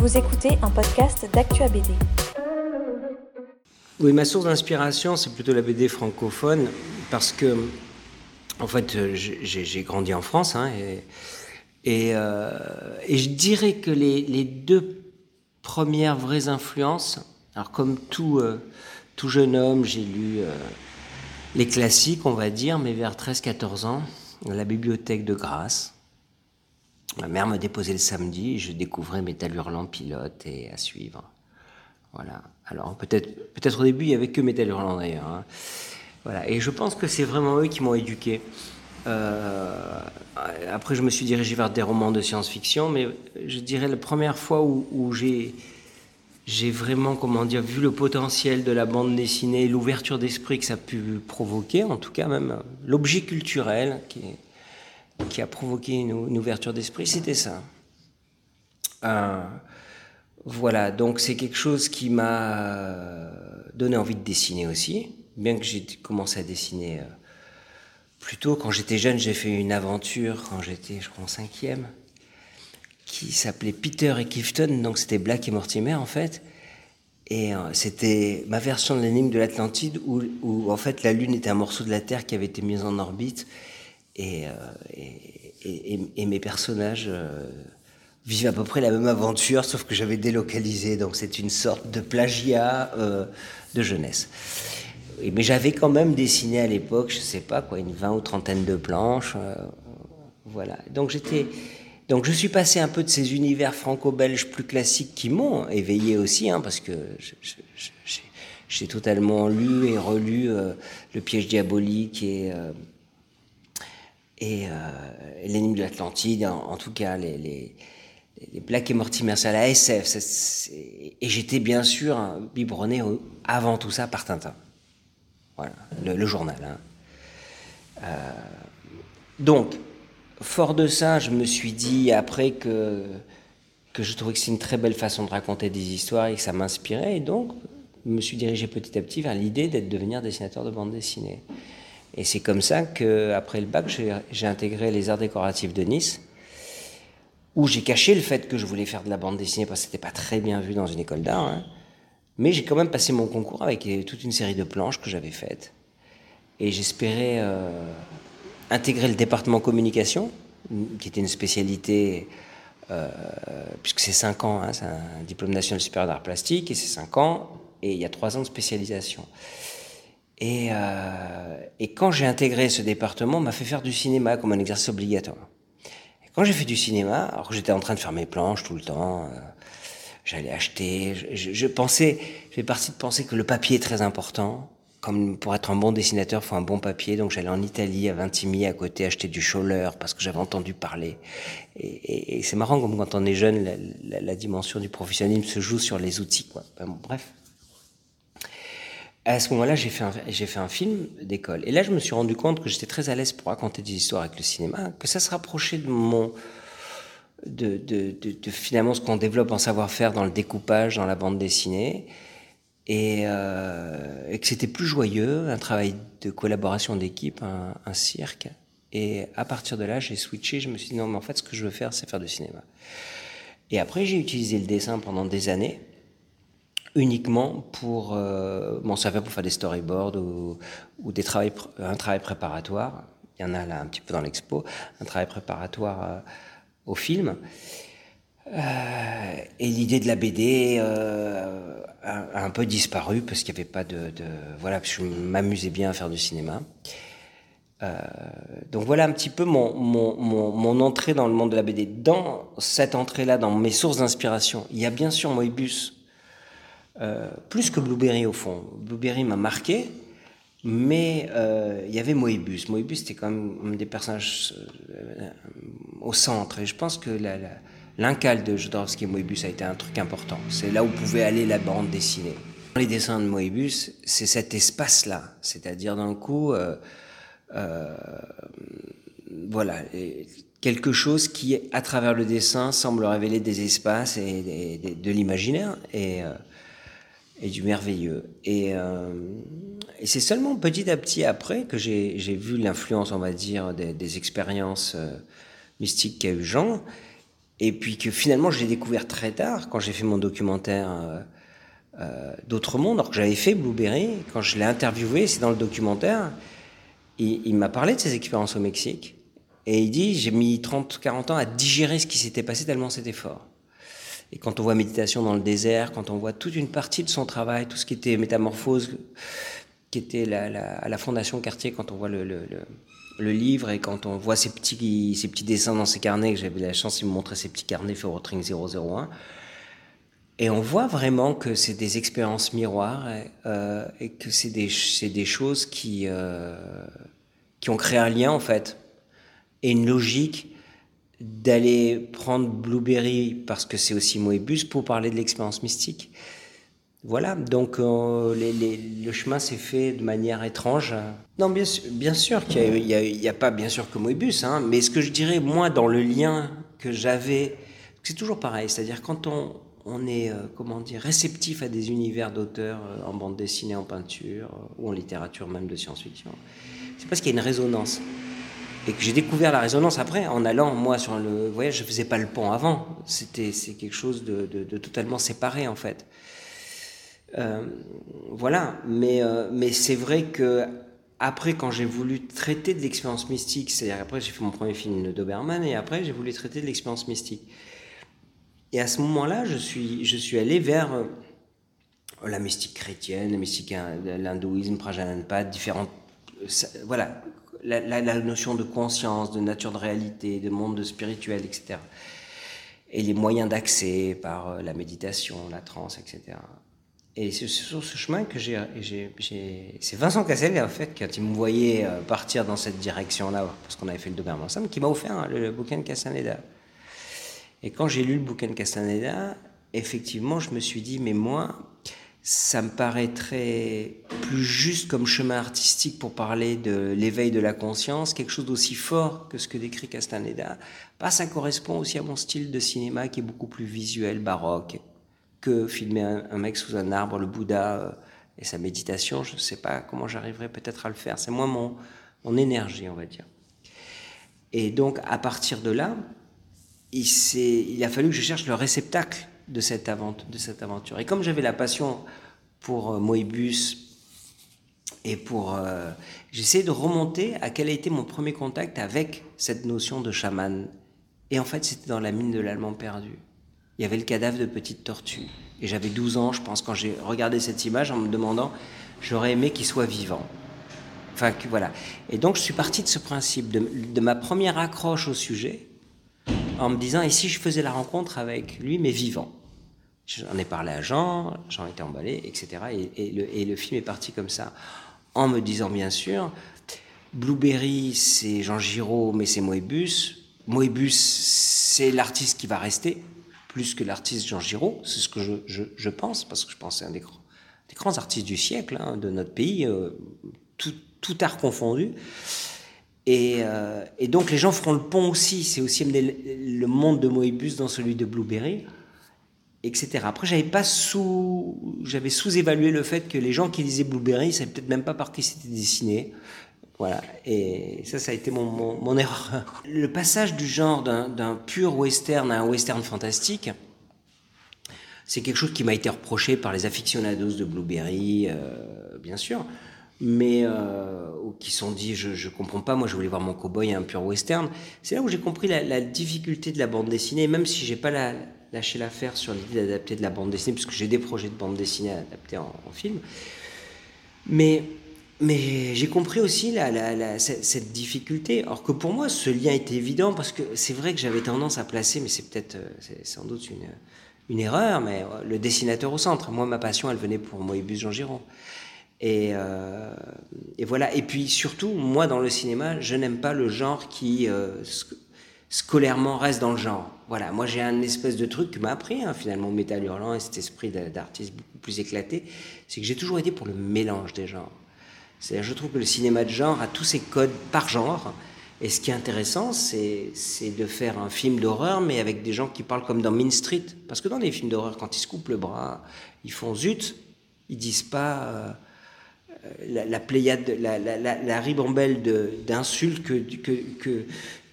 Vous écoutez un podcast d'Actua BD. Oui, ma source d'inspiration, c'est plutôt la BD francophone, parce que, en fait, j'ai grandi en France, hein, et, euh, et, je dirais que les, les, deux premières vraies influences, alors comme tout, euh, tout jeune homme, j'ai lu euh, les classiques, on va dire, mais vers 13-14 ans, la bibliothèque de Grasse. Ma mère me déposait le samedi, je découvrais Métal Hurlant pilote et à suivre. Voilà. Alors peut-être, peut-être au début il y avait que Métal Hurlant d'ailleurs. Hein. Voilà. Et je pense que c'est vraiment eux qui m'ont éduqué. Euh, après, je me suis dirigé vers des romans de science-fiction, mais je dirais la première fois où, j'ai j'ai vraiment, comment dire, vu le potentiel de la bande dessinée, l'ouverture d'esprit que ça a pu provoquer, en tout cas même l'objet culturel qui, qui a provoqué une, ouverture d'esprit, c'était ça. Euh, voilà, donc c'est quelque chose qui m'a donné envie de dessiner aussi, bien que j'ai commencé à dessiner euh, plus tôt. Quand j'étais jeune, j'ai fait une aventure, quand j'étais, je crois, en cinquième, qui s'appelait Peter et Clifton, donc c'était Black et Mortimer en fait. Et euh, c'était ma version de l'énigme de l'Atlantide où, où, en fait la Lune était un morceau de la Terre qui avait été mis en orbite et, euh, et, mes personnages euh, vivent à peu près la même aventure sauf que j'avais délocalisé donc c'est une sorte de plagiat de jeunesse. Mais j'avais quand même dessiné à l'époque, je sais pas quoi, une vingt ou trentaine de planches, voilà. Donc j'étais donc je suis passé un peu de ces univers franco-belges plus classiques qui m'ont éveillé aussi, hein, parce que j'ai totalement lu et relu euh, Le piège diabolique et, euh, et euh, L'énigme de l'Atlantide, en, tout cas les, les, les Black et Mortimer, à la SF. et j'étais bien sûr biberonné avant tout ça par Tintin. Voilà, le, journal. Hein. donc, fort de ça, je me suis dit après que, que je trouvais que c'est une très belle façon de raconter des histoires et que ça m'inspirait. Et donc, je me suis dirigé petit à petit vers l'idée d'être devenir dessinateur de bande dessinée. Et c'est comme ça qu'après le bac, j'ai intégré les arts décoratifs de Nice, où j'ai caché le fait que je voulais faire de la bande dessinée parce que c'était pas très bien vu dans une école d'art. Hein. Mais j'ai quand même passé mon concours avec toute une série de planches que j'avais faites. Et j'espérais euh, intégrer le département communication, qui était une spécialité, euh, puisque c'est 5 ans, hein, c'est un diplôme national supérieur d'art plastique, et c'est 5 ans, et il y a 3 ans de spécialisation. Et, euh, et quand j'ai intégré ce département, on m'a fait faire du cinéma comme un exercice obligatoire. Et quand j'ai fait du cinéma, alors j'étais en train de faire mes planches tout le temps, euh, j'allais acheter, je, je pensais, j'ai parti de penser que le papier est très important, comme pour être un bon dessinateur, faut un bon papier. Donc j'allais en Italie, à Vintimille, à côté, acheter du Scholler parce que j'avais entendu parler. Et, et, c'est marrant comme quand on est jeune, la, la, dimension du professionnalisme se joue sur les outils. Quoi. bref. À ce moment-là, j'ai fait, un, film d'école. Et là, je me suis rendu compte que j'étais très à l'aise pour raconter des histoires avec le cinéma, que ça se rapprochait de mon... De, de, de, finalement ce qu'on développe en savoir-faire dans le découpage, dans la bande dessinée et, euh, et que c'était plus joyeux, un travail de collaboration d'équipe, un, cirque. Et à partir de là, j'ai switché, je me suis dit non, mais en fait, ce que je veux faire, c'est faire du cinéma. Et après, j'ai utilisé le dessin pendant des années, uniquement pour, euh, ça fait pour faire des storyboards ou, des un travail préparatoire. Il y en a là un petit peu dans l'expo, un travail préparatoire euh, au film. Euh, et l'idée de la BD euh, a, un peu disparu parce qu'il n'y avait pas de, voilà, je m'amusais bien à faire du cinéma. Donc voilà un petit peu mon, mon, mon, mon, entrée dans le monde de la BD. Dans cette entrée-là, dans mes sources d'inspiration, il y a bien sûr Moebius, euh, plus que Blueberry au fond. Blueberry m'a marqué, mais euh, il y avait Moebius. Moebius c'était quand même un des personnages euh, au centre. Et je pense que L'incal de Jodorowsky et Moebius a été un truc important. C'est là où pouvait aller la bande dessinée. Dans les dessins de Moebius, c'est cet espace-là. C'est-à-dire d'un coup, voilà, quelque chose qui, à travers le dessin, semble révéler des espaces et, de l'imaginaire et, et, du merveilleux. Et, euh, et c'est seulement petit à petit après que j'ai vu l'influence, on va dire, des, expériences euh, mystiques qu'a eu Jean et puis que finalement, je l'ai découvert très tard, quand j'ai fait mon documentaire euh, euh, D'autres mondes, alors que j'avais fait Blueberry, quand je l'ai interviewé, c'est dans le documentaire, il, il m'a parlé de ses expériences au Mexique. Et il dit, j'ai mis 30-40 ans à digérer ce qui s'était passé tellement c'était fort. Et quand on voit Méditation dans le désert, quand on voit toute une partie de son travail, tout ce qui était métamorphose, qui était la, à la Fondation Cartier, quand on voit le, livre et quand on voit ces petits, dessins dans ses carnets, que j'avais la chance de me montrer ces petits carnets Ferrotring 001, et on voit vraiment que c'est des expériences miroirs et, euh, que c'est des, choses euh, qui ont créé un lien en fait et une logique d'aller prendre Blueberry parce que c'est aussi Moebius pour parler de l'expérience mystique. Voilà, donc euh, le chemin s'est fait de manière étrange. Non, bien, bien sûr qu'il n'y a, pas bien sûr que Moebius, hein, mais ce que je dirais, moi, dans le lien que j'avais, c'est toujours pareil, c'est-à-dire quand on, on est, euh, comment dire, réceptif à des univers d'auteurs euh, en bande dessinée, en peinture, ou en littérature même de science-fiction, c'est parce qu'il y a une résonance. Et que j'ai découvert la résonance après, en allant, moi, sur le voyage, je faisais pas le pont avant. C'était, c'est quelque chose de, totalement séparé, en fait. Euh, voilà, mais, euh, mais c'est vrai que après, quand j'ai voulu traiter de l'expérience mystique, c'est-à-dire après j'ai fait mon premier film de Doberman et après j'ai voulu traiter de l'expérience mystique. Et à ce moment-là, je suis, je suis allé vers euh, la mystique chrétienne, la mystique, l'hindouisme, Prajalanpad, différentes, voilà, la, notion de conscience, de nature de réalité, de monde spirituel, etc. Et les moyens d'accès par la méditation, la transe, etc. Et c'est sur ce chemin que j'ai. C'est Vincent Cassel, en fait, quand il me voyait euh, partir dans cette direction-là, parce qu'on avait fait le Doberman ensemble, qui m'a offert hein, le, le, bouquin de Castaneda. Et quand j'ai lu le bouquin de Castaneda, effectivement, je me suis dit, mais moi, ça me paraîtrait plus juste comme chemin artistique pour parler de l'éveil de la conscience, quelque chose d'aussi fort que ce que décrit Castaneda. Pas ça correspond aussi à mon style de cinéma qui est beaucoup plus visuel, baroque, que filmer un, un, mec sous un arbre, le Bouddha euh, et sa méditation. Je ne sais pas comment j'arriverai peut-être à le faire. C'est moins mon, mon énergie, on va dire. Et donc, à partir de là, il, il a fallu que je cherche le réceptacle de cette, aventure. Et comme j'avais la passion pour euh, Moebius et pour... Euh, J'essayais de remonter à quel a été mon premier contact avec cette notion de chaman. Et en fait, c'était dans la mine de l'Allemand perdu il y avait le cadavre de petite tortue. Et j'avais 12 ans, je pense, quand j'ai regardé cette image en me demandant, j'aurais aimé qu'il soit vivant. Enfin, voilà. Et donc, je suis parti de ce principe, de, de, ma première accroche au sujet, en me disant, et si je faisais la rencontre avec lui, mais vivant? J'en ai parlé à Jean, Jean était emballé, etc. Et, le, film est parti comme ça, en me disant, bien sûr, Blueberry, c'est Jean Giraud, mais c'est Moebius. Moebius, c'est l'artiste qui va rester, plus que l'artiste Jean Giraud, c'est ce que je, pense, parce que je pense que c'est un des, grands artistes du siècle, hein, de notre pays, euh, tout, art confondu. Et, euh, et, donc les gens feront le pont aussi, c'est aussi le, monde de Moebius dans celui de Blueberry, etc. Après, j'avais pas sous, j'avais sous-évalué le fait que les gens qui lisaient Blueberry, ne savaient peut-être même pas par qui c'était dessiné. Voilà, et ça, ça a été mon, mon, mon erreur. Le passage du genre d'un pur western à un western fantastique, c'est quelque chose qui m'a été reproché par les aficionados de Blueberry, euh, bien sûr, mais euh, qui sont dit je, je comprends pas, moi je voulais voir mon cowboy un pur western. C'est là où j'ai compris la, la, difficulté de la bande dessinée, même si j'ai pas la, lâché l'affaire sur l'idée d'adapter de la bande dessinée, puisque j'ai des projets de bande dessinée adaptés en, en film. Mais mais j'ai compris aussi la, cette difficulté. Alors que pour moi, ce lien était évident parce que c'est vrai que j'avais tendance à placer, mais c'est peut-être, euh, c'est sans doute une, une erreur, mais euh, le dessinateur au centre. Moi, ma passion, elle venait pour Moebius Jean Giron. Et, euh, et, voilà. Et puis surtout, moi, dans le cinéma, je n'aime pas le genre qui scolairement reste dans le genre. Voilà. Moi, j'ai un espèce de truc qui m'a appris hein, finalement Métal Hurlant et cet esprit d'artiste beaucoup plus éclaté, c'est que j'ai toujours été pour le mélange des genres. C'est-à-dire, je trouve que le cinéma de genre a tous ses codes par genre. Et ce qui est intéressant, c'est de faire un film d'horreur, mais avec des gens qui parlent comme dans Mean Street. Parce que dans les films d'horreur, quand ils se coupent le bras, ils font zut, ils disent pas euh, la, pléiade, la, ribambelle d'insultes que,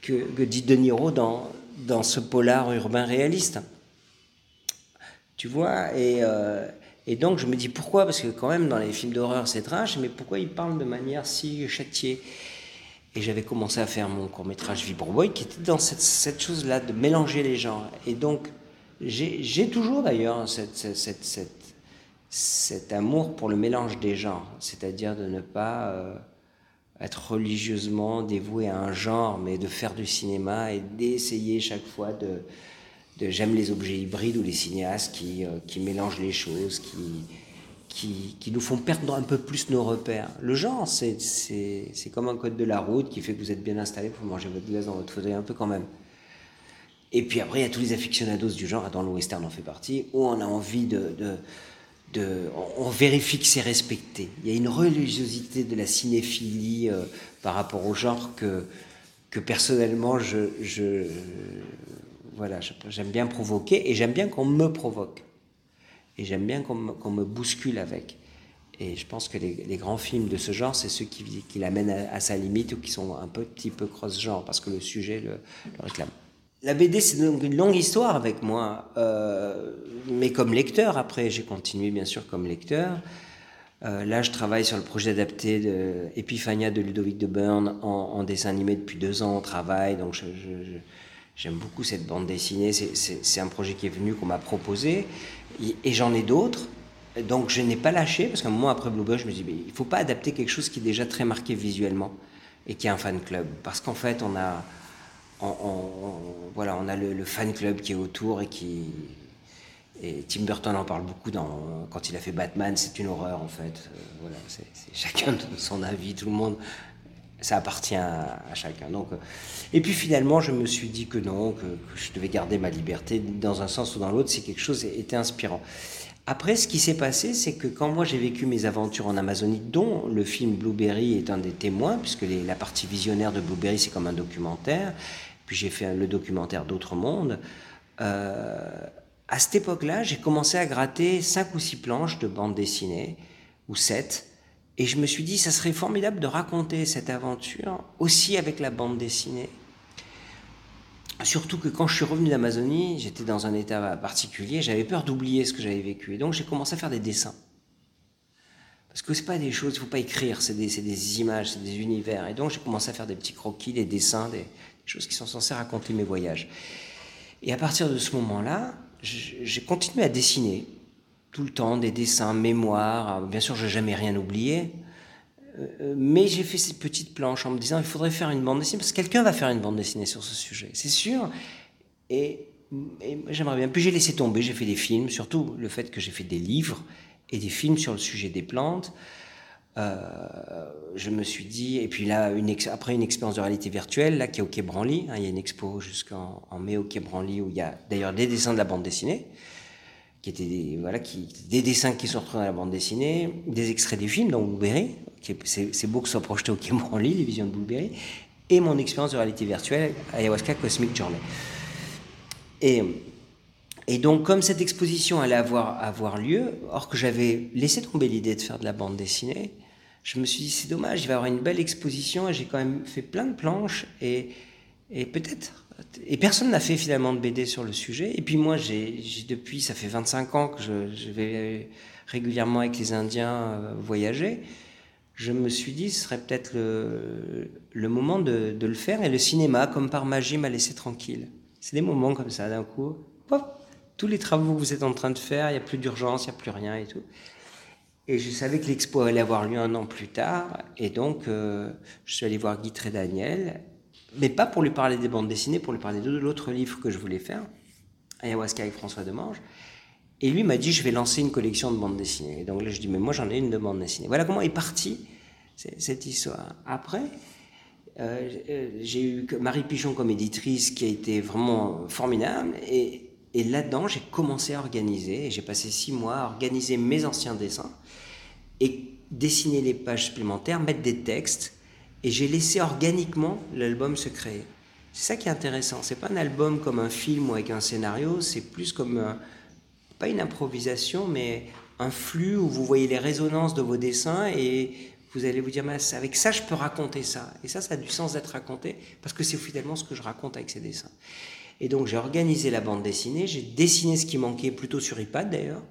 que, dit De Niro dans, dans ce polar urbain réaliste. Tu vois et, euh, donc je me dis pourquoi? Parce que quand même dans les films d'horreur c'est trash, mais pourquoi ils parlent de manière si châtiée? Et j'avais commencé à faire mon court métrage Vibroboy qui était dans cette, cette chose-là de mélanger les genres. Et donc j'ai toujours d'ailleurs cet amour pour le mélange des genres, c'est-à-dire de ne pas euh, être religieusement dévoué à un genre, mais de faire du cinéma et d'essayer chaque fois de, j'aime les objets hybrides ou les cinéastes qui, euh, qui mélangent les choses, qui, qui, qui, nous font perdre un peu plus nos repères. Le genre, c'est comme un code de la route qui fait que vous êtes bien installé pour manger votre glace dans votre fauteuil un peu quand même. Et puis après, il y a tous les aficionados du genre, dans le western en fait partie, où on a envie de, de, on vérifie que c'est respecté. Il y a une religiosité de la cinéphilie euh, par rapport au genre que, que personnellement, je, voilà, j'aime bien provoquer et j'aime bien qu'on me provoque. Et j'aime bien qu'on me, bouscule avec. Et je pense que les, grands films de ce genre, c'est ceux qui, qui l'amènent à, sa limite ou qui sont un petit peu cross-genre, parce que le sujet le réclame. La BD, c'est donc une longue histoire avec moi, euh, mais comme lecteur, après, j'ai continué bien sûr comme lecteur. Euh, là, je travaille sur le projet adapté de Epiphania de Ludovic de Berne en, dessin animé depuis deux ans au travail, donc j'aime beaucoup cette bande dessinée. C'est un projet qui est venu, qu'on m'a proposé, et, j'en ai d'autres. Donc je n'ai pas lâché, parce qu'un moment après Bluebird, je me dis, mais il ne faut pas adapter quelque chose qui est déjà très marqué visuellement et qui est un fan club. Parce qu'en fait, on a on, voilà, on a le, fan club qui est autour et qui. Et Tim Burton en parle beaucoup dans, quand il a fait Batman, c'est une horreur en fait. Euh, voilà, c'est, chacun de son avis, tout le monde, ça appartient à, chacun. Donc, euh, et puis finalement, je me suis dit que non, que, je devais garder ma liberté dans un sens ou dans l'autre, si quelque chose était inspirant. Après, ce qui s'est passé, c'est que quand moi j'ai vécu mes aventures en Amazonie, dont le film Blueberry est un des témoins, puisque la partie visionnaire de Blueberry c'est comme un documentaire, puis j'ai fait le documentaire D'autres mondes. Euh, à cette époque-là, j'ai commencé à gratter cinq ou six planches de bande dessinée, ou sept, et je me suis dit, ça serait formidable de raconter cette aventure aussi avec la bande dessinée. Surtout que quand je suis revenu d'Amazonie, j'étais dans un état particulier, j'avais peur d'oublier ce que j'avais vécu. Et donc j'ai commencé à faire des dessins. Parce que c'est pas des choses, il faut pas écrire, c'est des, des, images, c'est des univers. Et donc j'ai commencé à faire des petits croquis, des dessins, des, choses qui sont censées raconter mes voyages. Et à partir de ce moment-là, j'ai continué à dessiner tout le temps des dessins, mémoires. Bien sûr, je n'ai jamais rien oublié. Euh, mais j'ai fait ces petites planches en me disant il faudrait faire une bande dessinée parce que quelqu'un va faire une bande dessinée sur ce sujet, c'est sûr. Et, et j'aimerais bien. Puis j'ai laissé tomber, j'ai fait des films, surtout le fait que j'ai fait des livres et des films sur le sujet des plantes. Euh, je me suis dit, et puis là, après une expérience de réalité virtuelle, là, qui est au Quai Branly, hein, il y a une expo jusqu'en mai au Quai Branly où il y a d'ailleurs des dessins de la bande dessinée, qui étaient des, dessins qui sont retrouvés dans la bande dessinée, des extraits des films, donc Blueberry, c'est beau que ce soit projeté au Quai Branly, les visions de Blueberry, et mon expérience de réalité virtuelle, Ayahuasca Cosmic Journey. Et, donc, comme cette exposition allait avoir lieu, or que j'avais laissé tomber l'idée de faire de la bande dessinée, je me suis dit, c'est dommage, il va y avoir une belle exposition, et j'ai quand même fait plein de planches, et, et peut-être. Et personne n'a fait finalement de BD sur le sujet. Et puis moi, j'ai depuis, ça fait 25 ans que je, vais régulièrement avec les Indiens euh, voyager. Je me suis dit, ce serait peut-être le, le, moment de, de, le faire. Et le cinéma, comme par magie, m'a laissé tranquille. C'est des moments comme ça, d'un coup, tous les travaux que vous êtes en train de faire, il n'y a plus d'urgence, il n'y a plus rien et tout. Et je savais que l'expo allait avoir lieu un an plus tard. Et donc, euh, je suis allé voir Guy Daniel, mais pas pour lui parler des bandes dessinées, pour lui parler de l'autre livre que je voulais faire, Ayahuasca avec François Demange. Et lui m'a dit, je vais lancer une collection de bandes dessinées. Et donc là, je dis, mais moi, j'en ai une de bandes dessinées. Voilà comment est partie cette histoire. Après, euh, j'ai eu Marie Pichon comme éditrice qui a été vraiment formidable. Et, et là-dedans, j'ai commencé à organiser. Et j'ai passé six mois à organiser mes anciens dessins et dessiner les pages supplémentaires, mettre des textes, et j'ai laissé organiquement l'album se créer. C'est ça qui est intéressant. C'est pas un album comme un film ou avec un scénario, c'est plus comme pas une improvisation, mais un flux où vous voyez les résonances de vos dessins et vous allez vous dire, mais avec ça, je peux raconter ça. Et ça, ça a du sens d'être raconté parce que c'est finalement ce que je raconte avec ces dessins. Et donc j'ai organisé la bande dessinée, j'ai dessiné ce qui manquait plutôt sur iPad d'ailleurs.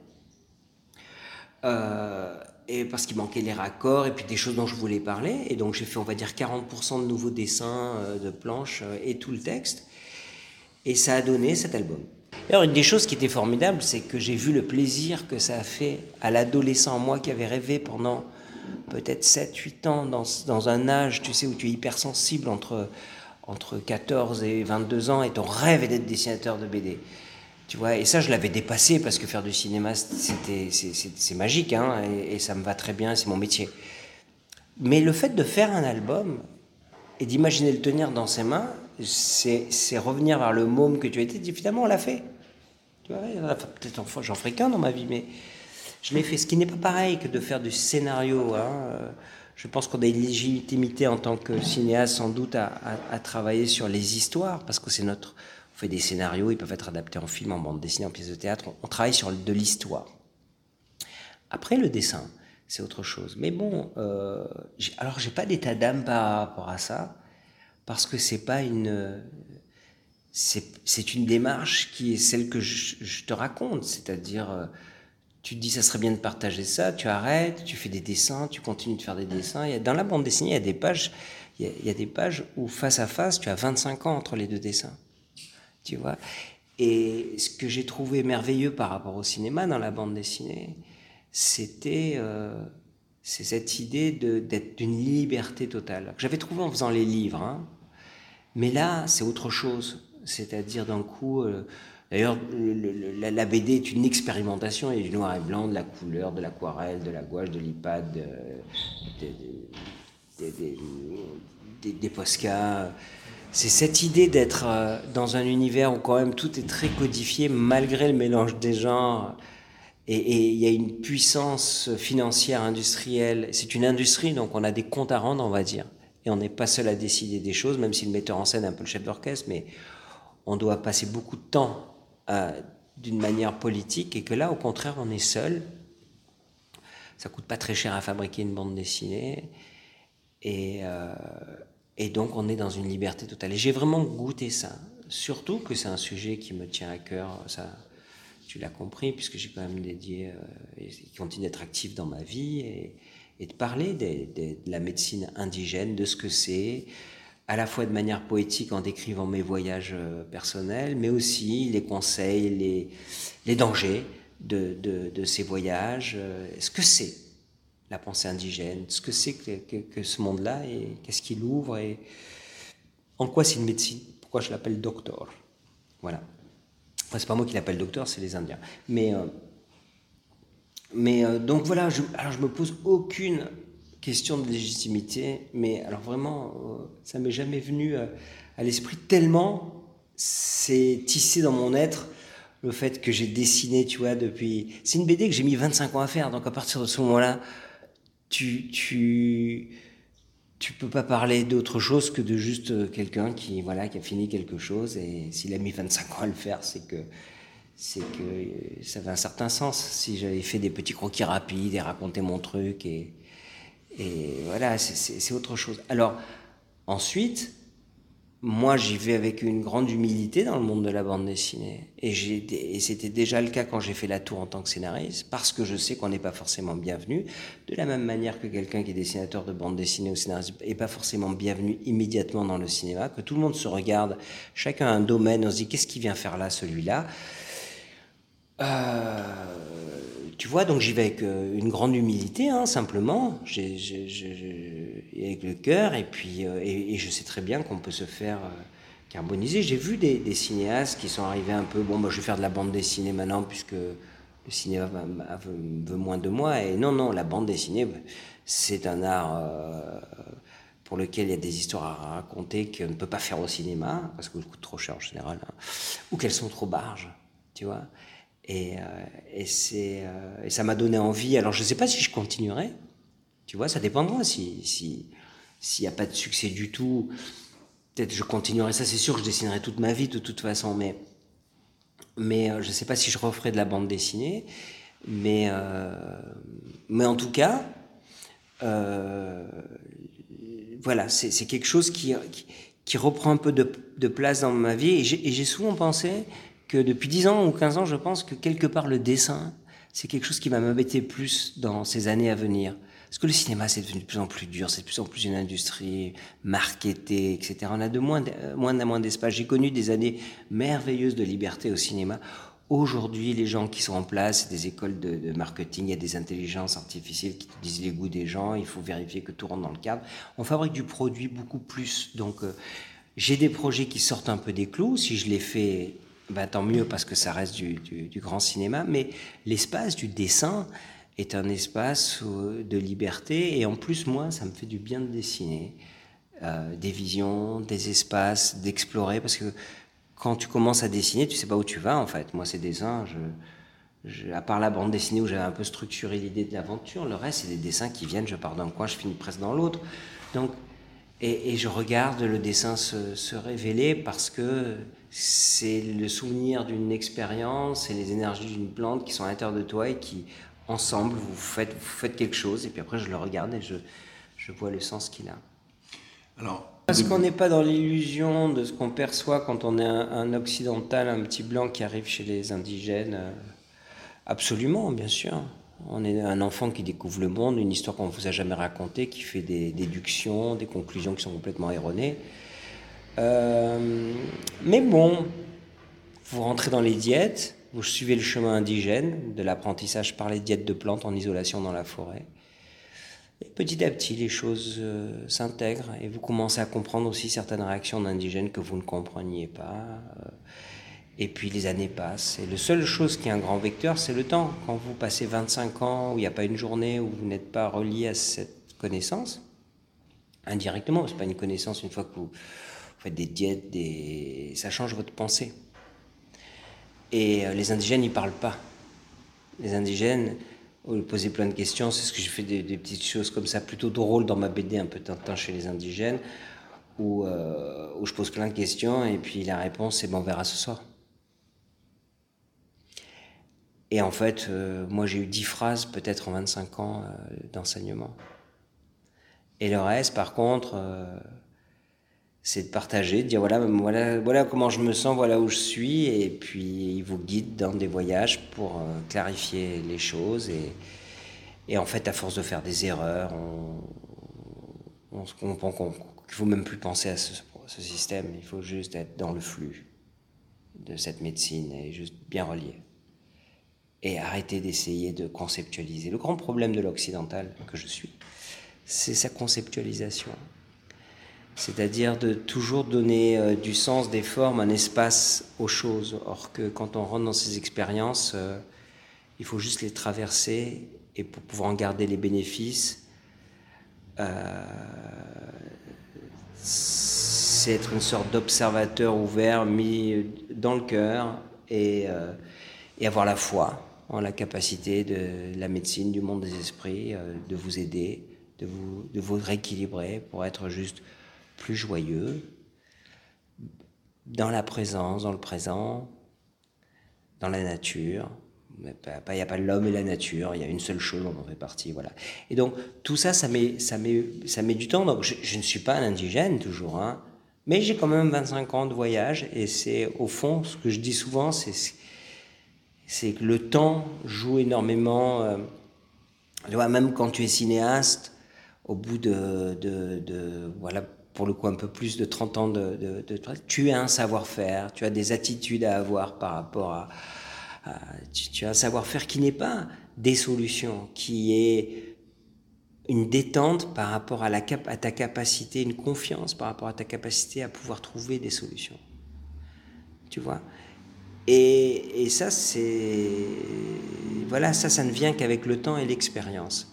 Euh, et parce qu'il manquait les raccords et puis des choses dont je voulais parler. Et donc j'ai fait, on va dire, 40% de nouveaux dessins, euh, de planches euh, et tout le texte. Et ça a donné cet album. Alors une des choses qui était formidable, c'est que j'ai vu le plaisir que ça a fait à l'adolescent, moi qui avait rêvé pendant peut-être 7-8 ans dans, dans, un âge, tu sais, où tu es hypersensible entre, entre 14 et 22 ans et ton rêve est d'être dessinateur de BD. Tu vois, et ça, je l'avais dépassé parce que faire du cinéma, c'est magique, hein, et, ça me va très bien, c'est mon métier. Mais le fait de faire un album et d'imaginer le tenir dans ses mains, c'est, revenir vers le môme que tu étais. Finalement, on l'a fait. Tu vois, peut-être j'en ferai qu'un dans ma vie, mais je l'ai fait. Ce qui n'est pas pareil que de faire du scénario. Hein. Je pense qu'on a une légitimité en tant que cinéaste, sans doute, à, travailler sur les histoires, parce que c'est notre on fait des scénarios, ils peuvent être adaptés en film, en bande dessinée, en pièce de théâtre. On, travaille sur de l'histoire. Après, le dessin, c'est autre chose. Mais bon, euh, alors j'ai pas d'état d'âme par rapport à ça, parce que c'est pas une. C'est une démarche qui est celle que je, te raconte, c'est-à-dire. Tu te dis ça serait bien de partager ça, tu arrêtes, tu fais des dessins, tu continues de faire des dessins. dans la bande dessinée, il y a des pages, il y a des pages où face à face, tu as 25 ans entre les deux dessins tu vois? Et ce que j'ai trouvé merveilleux par rapport au cinéma dans la bande dessinée, c'était euh, cette idée d'être d'une liberté totale. J'avais trouvé en faisant les livres, hein. mais là c'est autre chose. C'est-à-dire d'un coup, euh, d'ailleurs la, BD est une expérimentation, il y a du noir et blanc, de la couleur, de l'aquarelle, de la gouache, de l'iPad, des, des, poscas c'est cette idée d'être euh, dans un univers où quand même tout est très codifié malgré le mélange des genres. Et il y a une puissance financière, industrielle. C'est une industrie, donc on a des comptes à rendre, on va dire. Et on n'est pas seul à décider des choses, même si le metteur en scène est un peu le chef d'orchestre, mais on doit passer beaucoup de temps euh, d'une manière politique, et que là, au contraire, on est seul. Ça coûte pas très cher à fabriquer une bande dessinée. Et, euh, et donc on est dans une liberté totale. Et j'ai vraiment goûté ça. Surtout que c'est un sujet qui me tient à cœur. Ça, tu l'as compris, puisque j'ai quand même dédié euh, continue d'être actif dans ma vie et de parler de la médecine indigène, de ce que c'est, à la fois de manière poétique en décrivant mes voyages euh, personnels, mais aussi les conseils, les, les dangers de, de, de ces voyages, euh, ce que c'est la pensée indigène, ce que c'est que, ce monde-là et qu'est-ce qu'il ouvre et en quoi c'est une médecine, pourquoi je l'appelle docteur? Voilà. Enfin, c'est pas moi qui l'appelle docteur, c'est les Indiens. Mais, euh, mais donc voilà, je, alors je me pose aucune question de légitimité, mais alors vraiment, euh, ça m'est jamais venu à l'esprit tellement c'est tissé dans mon être le fait que j'ai dessiné, tu vois, depuis. C'est une BD que j'ai mis 25 ans à faire, donc à partir de ce moment-là, tu, tu, tu peux pas parler d'autre chose que de juste euh, quelqu'un qui, voilà, qui a fini quelque chose et s'il a mis 25 ans à le faire, c'est que, c'est que euh, ça avait un certain sens. Si j'avais fait des petits croquis rapides et raconté mon truc et, et voilà, c'est autre chose. Alors, ensuite, moi, j'y vais avec une grande humilité dans le monde de la bande dessinée. Et, c'était déjà le cas quand j'ai fait la tour en tant que scénariste, parce que je sais qu'on n'est pas forcément bienvenu. De la même manière que quelqu'un qui est dessinateur de bande dessinée ou scénariste n'est pas forcément bienvenu immédiatement dans le cinéma, que tout le monde se regarde, chacun a un domaine, on se dit qu'est-ce qu'il vient faire là, celui-là? Euh, tu vois, donc j'y vais avec euh, une grande humilité, hein, simplement, j'ai, avec le cœur, et puis euh, et, je sais très bien qu'on peut se faire carboniser. J'ai vu des, cinéastes qui sont arrivés un peu, bon, bah, je vais faire de la bande dessinée maintenant, puisque le cinéma veut, moins de moi. Et non, non, la bande dessinée, c'est un art pour lequel il y a des histoires à raconter qu'on ne peut pas faire au cinéma, parce qu'elles coûtent trop cher en général, hein, ou qu'elles sont trop barges, tu vois. Et, euh, et, euh, et ça m'a donné envie. Alors je ne sais pas si je continuerai. Tu vois, ça dépendra. Si, si, s'il n'y a pas de succès du tout, peut-être je continuerai. Ça, c'est sûr je dessinerai toute ma vie de toute façon. Mais, mais euh, je ne sais pas si je referai de la bande dessinée. Mais, mais en tout cas, voilà, c'est, quelque chose qui, qui reprend un peu de place dans ma vie. Et j'ai souvent pensé que depuis 10 ans ou 15 ans, je pense que quelque part le dessin, c'est quelque chose qui va m'embêter plus dans ces années à venir. Parce que le cinéma, c'est devenu de plus en plus dur, c'est de plus en plus une industrie marketée, etc. On a de moins, en moins d'espace. J'ai connu des années merveilleuses de liberté au cinéma. Aujourd'hui, les gens qui sont en place, c'est des écoles de, marketing, il y a des intelligences artificielles qui disent les goûts des gens, il faut vérifier que tout rentre dans le cadre. On fabrique du produit beaucoup plus. Donc, euh, j'ai des projets qui sortent un peu des clous. Si je les fais, ben, tant mieux parce que ça reste du, du grand cinéma. Mais l'espace du dessin, est un espace de liberté. Et en plus, moi, ça me fait du bien de dessiner. Euh, des visions, des espaces, d'explorer. Parce que quand tu commences à dessiner, tu sais pas où tu vas, en fait. Moi, ces dessins, je, à part la bande dessinée où j'avais un peu structuré l'idée de l'aventure, le reste, c'est des dessins qui viennent, je pars d'un coin, je finis presque dans l'autre. Donc, et, je regarde le dessin se, se révéler parce que c'est le souvenir d'une expérience et les énergies d'une plante qui sont à l'intérieur de toi et qui ensemble, vous faites, vous faites quelque chose, et puis après je le regarde et je, je vois le sens qu'il a. Alors, Parce qu'on n'est pas dans l'illusion de ce qu'on perçoit quand on est un, occidental, un petit blanc qui arrive chez les indigènes. Absolument, bien sûr. On est un enfant qui découvre le monde, une histoire qu'on ne vous a jamais racontée, qui fait des déductions, des conclusions qui sont complètement erronées. Euh, mais bon, vous rentrez dans les diètes, vous suivez le chemin indigène de l'apprentissage par les diètes de plantes en isolation dans la forêt. Et petit à petit, les choses euh, s'intègrent et vous commencez à comprendre aussi certaines réactions d'indigènes que vous ne compreniez pas. Euh, et puis les années passent. Et la seule chose qui est un grand vecteur, c'est le temps. Quand vous passez 25 ans où il n'y a pas une journée où vous n'êtes pas relié à cette connaissance, indirectement, c'est pas une connaissance une fois que vous faites des diètes, ça change votre pensée. Et euh, les indigènes, ils parlent pas. Les indigènes, vous posez plein de questions, c'est ce que j'ai fait des, petites choses comme ça, plutôt drôles dans ma BD, un peu Tintin chez les indigènes, où, euh, où je pose plein de questions et puis la réponse c'est bon, on verra ce soir. Et en fait, euh, moi j'ai eu 10 phrases peut-être en 25 ans d'enseignement. Et le reste, par contre, c'est de partager, de dire voilà, voilà, voilà comment je me sens, voilà où je suis, et puis il vous guide dans des voyages pour euh, clarifier les choses. Et, en fait, à force de faire des erreurs, on, on se comprend qu'il ne faut même plus penser à ce, système, il faut juste être dans le flux de cette médecine et juste bien relié. Et arrêter d'essayer de conceptualiser. Le grand problème de l'occidental que je suis, c'est sa conceptualisation c'est-à-dire de toujours donner euh, du sens, des formes, un espace aux choses. Or que quand on rentre dans ces expériences, euh, il faut juste les traverser et pour pouvoir en garder les bénéfices, euh, c'est être une sorte d'observateur ouvert, mis dans le cœur et, et, avoir la foi en la capacité de la médecine, du monde des esprits, de vous aider, de vous, de vous rééquilibrer pour être juste plus joyeux, dans la présence, dans le présent, dans la nature. Il n'y a pas l'homme et la nature, il y a une seule chose dont on fait partie. Voilà. Et donc, tout ça, ça met, ça met, ça met du temps. Donc, je, ne suis pas un indigène toujours, hein, mais j'ai quand même 25 ans de voyage. Et c'est, au fond, ce que je dis souvent, c'est, c'est que le temps joue énormément. Euh, même quand tu es cinéaste, au bout de, voilà, pour le coup un peu plus de 30 ans de, de, tu as un savoir-faire, tu as des attitudes à avoir par rapport à, tu, as un savoir-faire qui n'est pas des solutions, qui est une détente par rapport à, à ta capacité, une confiance par rapport à ta capacité à pouvoir trouver des solutions. Tu vois? Et, ça, c'est. Voilà, ça, ça ne vient qu'avec le temps et l'expérience.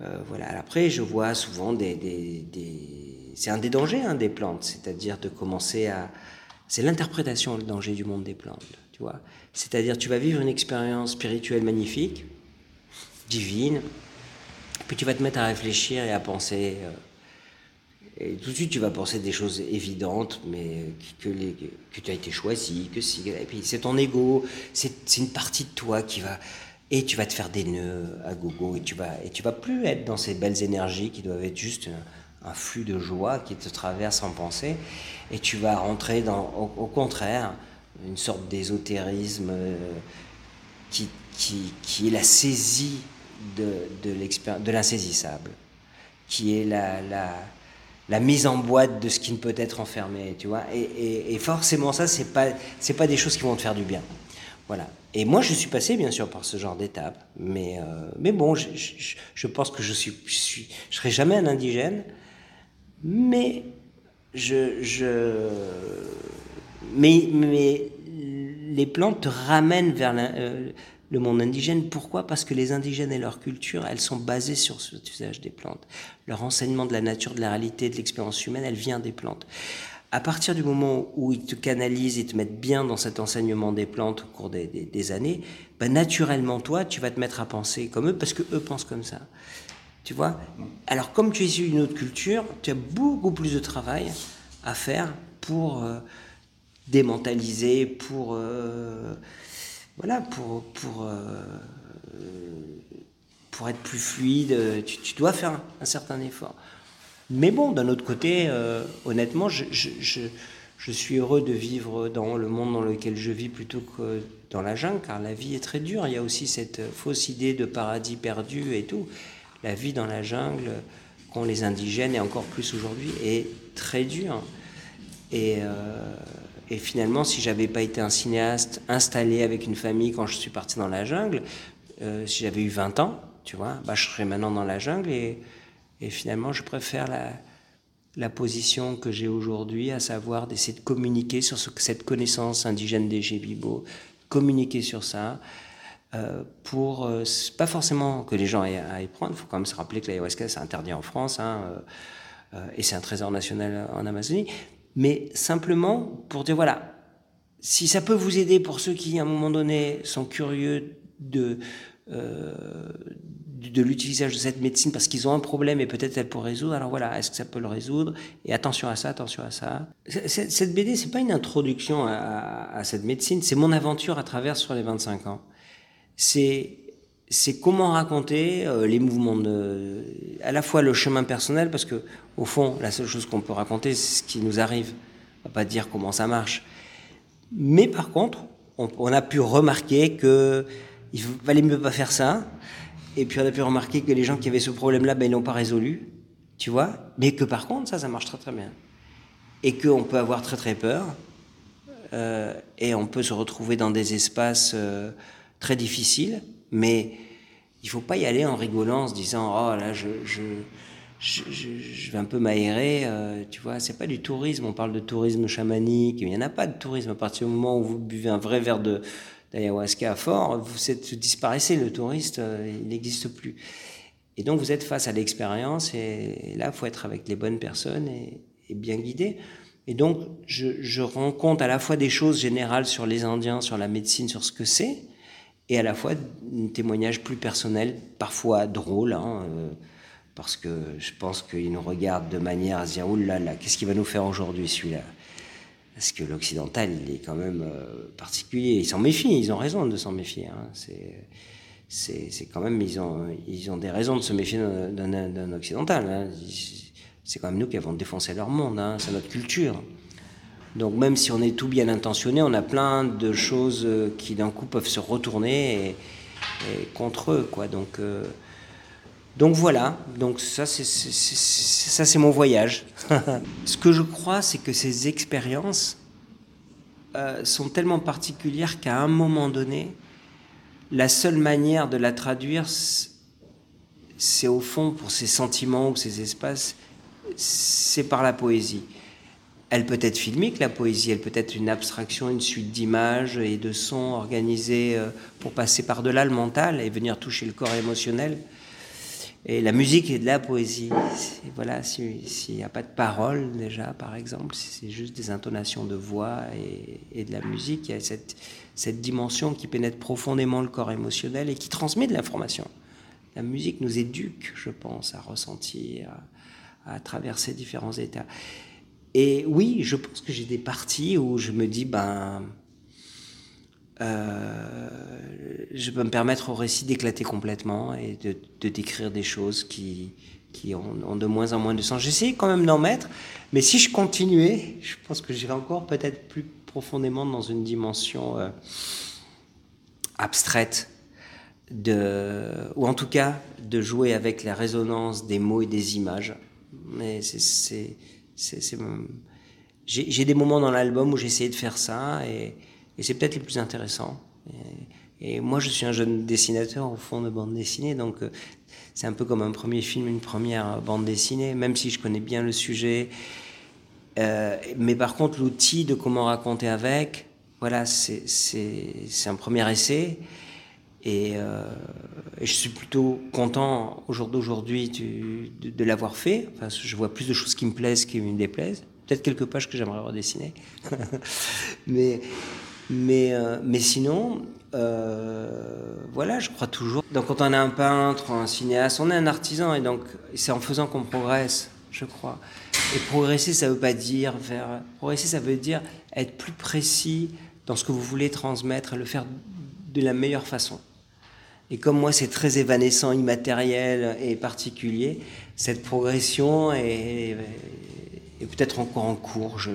Euh, voilà. Après, je vois souvent des, des, des c'est un des dangers hein, des plantes, c'est-à-dire de commencer à... C'est l'interprétation, le danger du monde des plantes, tu vois. C'est-à-dire tu vas vivre une expérience spirituelle magnifique, divine, puis tu vas te mettre à réfléchir et à penser... Euh, et tout de suite, tu vas penser des choses évidentes, mais que, tu as été choisi, que si. Et puis c'est ton ego, c'est une partie de toi qui va. Et tu vas te faire des nœuds à gogo, et tu vas, et tu vas plus être dans ces belles énergies qui doivent être juste un flux de joie qui te traverse en pensée, et tu vas rentrer dans, au, contraire, une sorte d'ésotérisme euh, qui, qui, qui, est la saisie de, de l'insaisissable, qui est la, la, mise en boîte de ce qui ne peut être enfermé, tu vois. Et, forcément, ça, c'est pas, pas des choses qui vont te faire du bien. Voilà. Et moi, je suis passé, bien sûr, par ce genre d'étape. Mais, euh, mais bon, je, je, pense que je suis, je suis, je serai jamais un indigène. Mais je, je mais, mais les plantes te ramènent vers euh, le monde indigène. Pourquoi? Parce que les indigènes et leur culture, elles sont basées sur cet usage des plantes. Leur enseignement de la nature, de la réalité, de l'expérience humaine, elle vient des plantes. À partir du moment où ils te canalisent et te mettent bien dans cet enseignement des plantes au cours des, années, ben naturellement, toi, tu vas te mettre à penser comme eux parce que eux pensent comme ça. Tu vois? Alors, comme tu es issu d'une autre culture, tu as beaucoup plus de travail à faire pour euh, démentaliser, pour. Euh, voilà, pour. pour euh, pour être plus fluide, tu, dois faire un, certain effort. Mais bon, d'un autre côté, honnêtement, je, je, je, je, suis heureux de vivre dans le monde dans lequel je vis plutôt que dans la jungle, car la vie est très dure. Il y a aussi cette fausse idée de paradis perdu et tout la vie dans la jungle qu'ont les indigènes et encore plus aujourd'hui est très dure. Et, euh, et finalement, si j'avais pas été un cinéaste installé avec une famille quand je suis parti dans la jungle, euh, si j'avais eu 20 ans, tu vois, bah, je serais maintenant dans la jungle et, finalement, je préfère la, position que j'ai aujourd'hui, à savoir d'essayer de communiquer sur ce, cette connaissance indigène des Gébibo, communiquer sur ça, euh, pour euh, pas forcément que les gens aient à y prendre. Il faut quand même se rappeler que l'ayahuasca c'est interdit en France hein, euh, et c'est un trésor national en Amazonie. Mais simplement pour dire voilà, si ça peut vous aider pour ceux qui à un moment donné sont curieux de de l'utilisation de cette médecine parce qu'ils ont un problème et peut-être elle peut résoudre. Alors voilà, est-ce que ça peut le résoudre? Et attention à ça, attention à ça. Cette BD, c'est pas une introduction à, à cette médecine, c'est mon aventure à travers sur les 25 ans c'est c'est comment raconter euh, les mouvements de, à la fois le chemin personnel, parce que au fond, la seule chose qu'on peut raconter, c'est ce qui nous arrive. On va pas dire comment ça marche. Mais par contre, on, a pu remarquer que il valait mieux pas faire ça. Et puis on a pu remarquer que les gens qui avaient ce problème-là, ben ils l'ont pas résolu, tu vois? Mais que par contre, ça, ça marche très très bien. Et qu'on peut avoir très très peur. Euh, et on peut se retrouver dans des espaces euh, très difficile, mais il faut pas y aller en rigolant, en se disant oh là je je, je, vais un peu m'aérer, euh, tu vois, c'est pas du tourisme. On parle de tourisme chamanique, il n'y en a pas de tourisme à partir du moment où vous buvez un vrai verre de d'ayahuasca fort, vous, êtes, disparaissez, le touriste, euh, il n'existe plus. Et donc vous êtes face à l'expérience et, là, il faut être avec les bonnes personnes et, et bien guidé. Et donc, je, je rends compte à la fois des choses générales sur les Indiens, sur la médecine, sur ce que c'est, et à la fois un témoignage plus personnel, parfois drôle, hein, euh, parce que je pense qu'il nous regarde de manière à dire, là là, qu'est-ce qu'il va nous faire aujourd'hui celui-là? Parce que l'occidental, il est quand même euh, particulier, ils s'en méfient, ils ont raison de s'en méfier. Hein. c'est c'est quand même, ils ont, ils ont des raisons de se méfier d'un occidental. Hein. C'est quand même nous qui avons défoncé leur monde, c'est notre culture. Donc même si on est tout bien intentionné, on a plein de choses euh, qui d'un coup peuvent se retourner et, contre eux, euh, donc voilà. Donc ça c'est ça c'est mon voyage. Ce que je crois, c'est que ces expériences euh, sont tellement particulières qu'à un moment donné, la seule manière de la traduire, c'est au fond pour ces sentiments ou ces espaces, c'est par la poésie. Elle peut être filmique, la poésie, elle peut être une abstraction, une suite d'images et de sons organisés euh, pour passer par-delà le mental et venir toucher le corps émotionnel. Et la musique est de la poésie. Voilà, s'il n'y a pas de paroles déjà, par exemple, si c'est juste des intonations de voix et, de la musique, il y a cette, dimension qui pénètre profondément le corps émotionnel et qui transmet de l'information. La musique nous éduque, je pense, à ressentir, à traverser différents états. Et oui, je pense que j'ai des parties où je me dis, ben, euh, je peux me permettre au récit d'éclater complètement et de, décrire des choses qui, qui ont, de moins en moins de sens. J'essaie quand même d'en mettre, mais si je continuais, je pense que j'irais encore peut-être plus profondément dans une dimension euh, abstraite, de, ou en tout cas de jouer avec la résonance des mots et des images. Mais c'est, j'ai des moments dans l'album où j'ai essayé de faire ça, et, c'est peut-être le plus intéressant. Et, moi, je suis un jeune dessinateur au fond de bande dessinée, donc euh, c'est un peu comme un premier film, une première bande dessinée, même si je connais bien le sujet. Euh, mais par contre, l'outil de comment raconter avec, voilà, c'est un premier essai. Euh, et, je suis plutôt content au jour d'aujourd'hui de, de l'avoir fait. Enfin, je vois plus de choses qui me plaisent qui me déplaisent. Peut-être quelques pages que j'aimerais redessiner. mais, mais, euh, mais sinon, euh, voilà, je crois toujours. Donc quand on est un peintre, un cinéaste, on est un artisan et donc c'est en faisant qu'on progresse, je crois. Et progresser, ça veut pas dire faire. Progresser, ça veut dire être plus précis dans ce que vous voulez transmettre et le faire de la meilleure façon. Et comme moi, c'est très évanescent, immatériel et particulier, cette progression est, peut-être encore en cours. Je,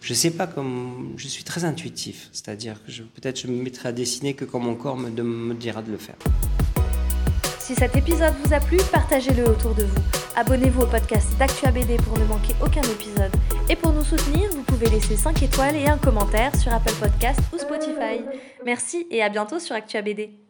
je sais pas comme je suis très intuitif, c'est-à-dire que peut-être je me mettrai à dessiner que quand mon corps me, me dira de le faire. Si cet épisode vous a plu, partagez-le autour de vous. Abonnez-vous au podcast d'Actua BD pour ne manquer aucun épisode. Et pour nous soutenir, vous pouvez laisser 5 étoiles et un commentaire sur Apple Podcast ou Spotify. Merci et à bientôt sur Actua BD.